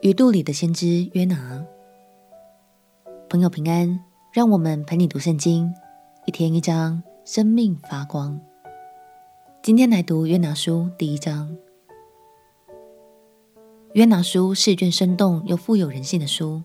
鱼肚里的先知约拿。朋友平安，让我们陪你读圣经，一天一章，生命发光。今天来读约拿书第一章。约拿书是一卷生动又富有人性的书，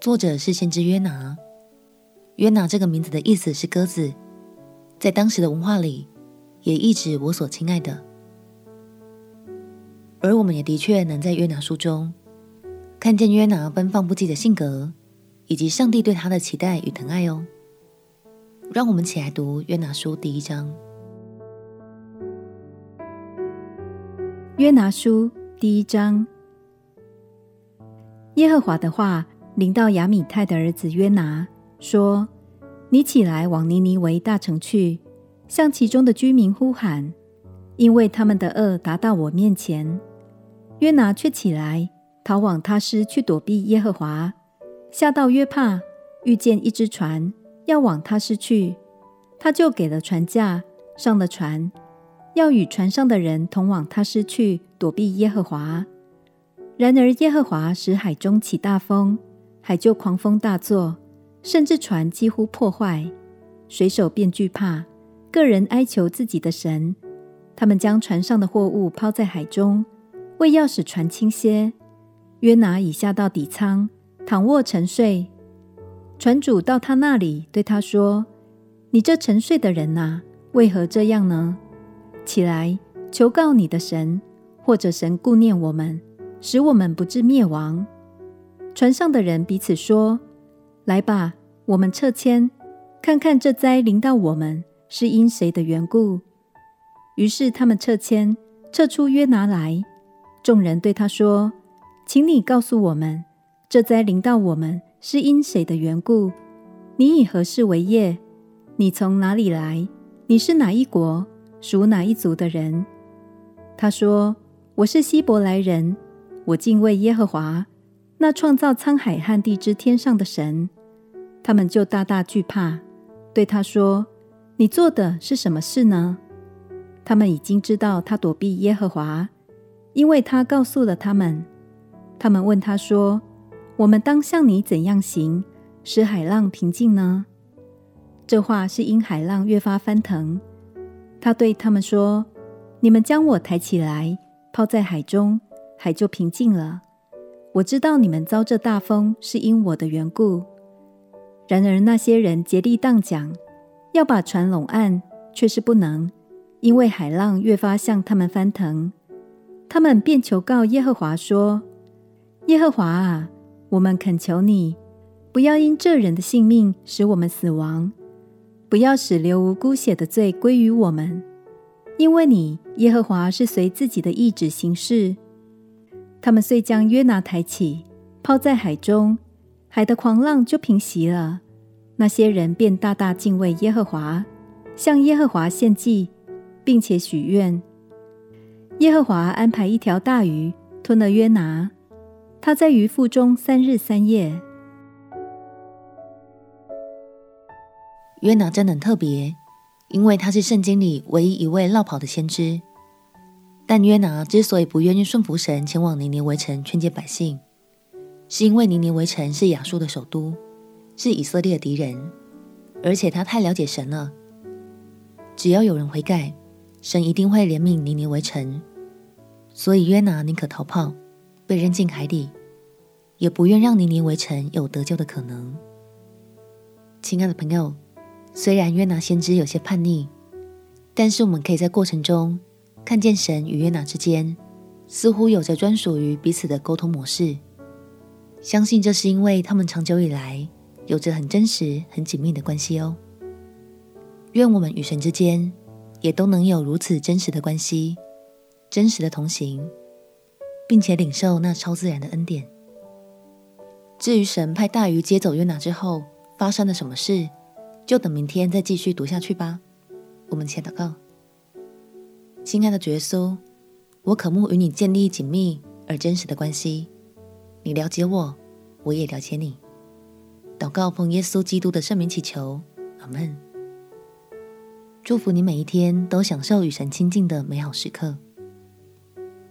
作者是先知约拿。约拿这个名字的意思是鸽子，在当时的文化里，也意指我所亲爱的。而我们也的确能在约拿书中看见约拿奔放不羁的性格，以及上帝对他的期待与疼爱哦。让我们起来读约拿书第一章。约拿书第一章，耶和华的话临到亚米太的儿子约拿，说：“你起来往尼尼微大城去，向其中的居民呼喊，因为他们的恶达到我面前。”约拿却起来，逃往他施去躲避耶和华。下到约帕，遇见一只船，要往他施去，他就给了船价，上了船，要与船上的人同往他施去躲避耶和华。然而耶和华使海中起大风，海就狂风大作，甚至船几乎破坏，水手便惧怕，个人哀求自己的神。他们将船上的货物抛在海中。为要使船轻些，约拿已下到底舱，躺卧沉睡。船主到他那里，对他说：“你这沉睡的人哪，为何这样呢？起来，求告你的神，或者神顾念我们，使我们不致灭亡。”船上的人彼此说：“来吧，我们撤迁，看看这灾临到我们是因谁的缘故。”于是他们撤迁，撤出约拿来。众人对他说：“请你告诉我们，这灾临到我们是因谁的缘故？你以何事为业？你从哪里来？你是哪一国？属哪一族的人？”他说：“我是希伯来人，我敬畏耶和华，那创造沧海和地之天上的神。”他们就大大惧怕，对他说：“你做的是什么事呢？”他们已经知道他躲避耶和华。因为他告诉了他们，他们问他说：“我们当向你怎样行，使海浪平静呢？”这话是因海浪越发翻腾。他对他们说：“你们将我抬起来，抛在海中，海就平静了。我知道你们遭这大风是因我的缘故。然而那些人竭力荡桨，要把船拢岸，却是不能，因为海浪越发向他们翻腾。”他们便求告耶和华说：“耶和华啊，我们恳求你，不要因这人的性命使我们死亡，不要使流无辜血的罪归于我们，因为你耶和华是随自己的意旨行事。”他们遂将约拿抬起，抛在海中，海的狂浪就平息了。那些人便大大敬畏耶和华，向耶和华献祭，并且许愿。耶和华安排一条大鱼吞了约拿，他在鱼腹中三日三夜。约拿真的很特别，因为他是圣经里唯一一位落跑的先知。但约拿之所以不愿意顺服神，前往尼尼微城劝诫百姓，是因为尼尼微城是亚述的首都，是以色列的敌人，而且他太了解神了。只要有人悔改，神一定会怜悯尼尼微城。所以约拿宁可逃跑，被扔进海里，也不愿让尼尼微城有得救的可能。亲爱的朋友，虽然约拿先知有些叛逆，但是我们可以在过程中看见神与约拿之间似乎有着专属于彼此的沟通模式。相信这是因为他们长久以来有着很真实、很紧密的关系哦。愿我们与神之间也都能有如此真实的关系。真实的同行，并且领受那超自然的恩典。至于神派大鱼接走约拿之后发生了什么事，就等明天再继续读下去吧。我们且祷告，亲爱的耶稣，我渴慕与你建立紧密而真实的关系。你了解我，我也了解你。祷告奉耶稣基督的圣名祈求，阿门。祝福你每一天都享受与神亲近的美好时刻。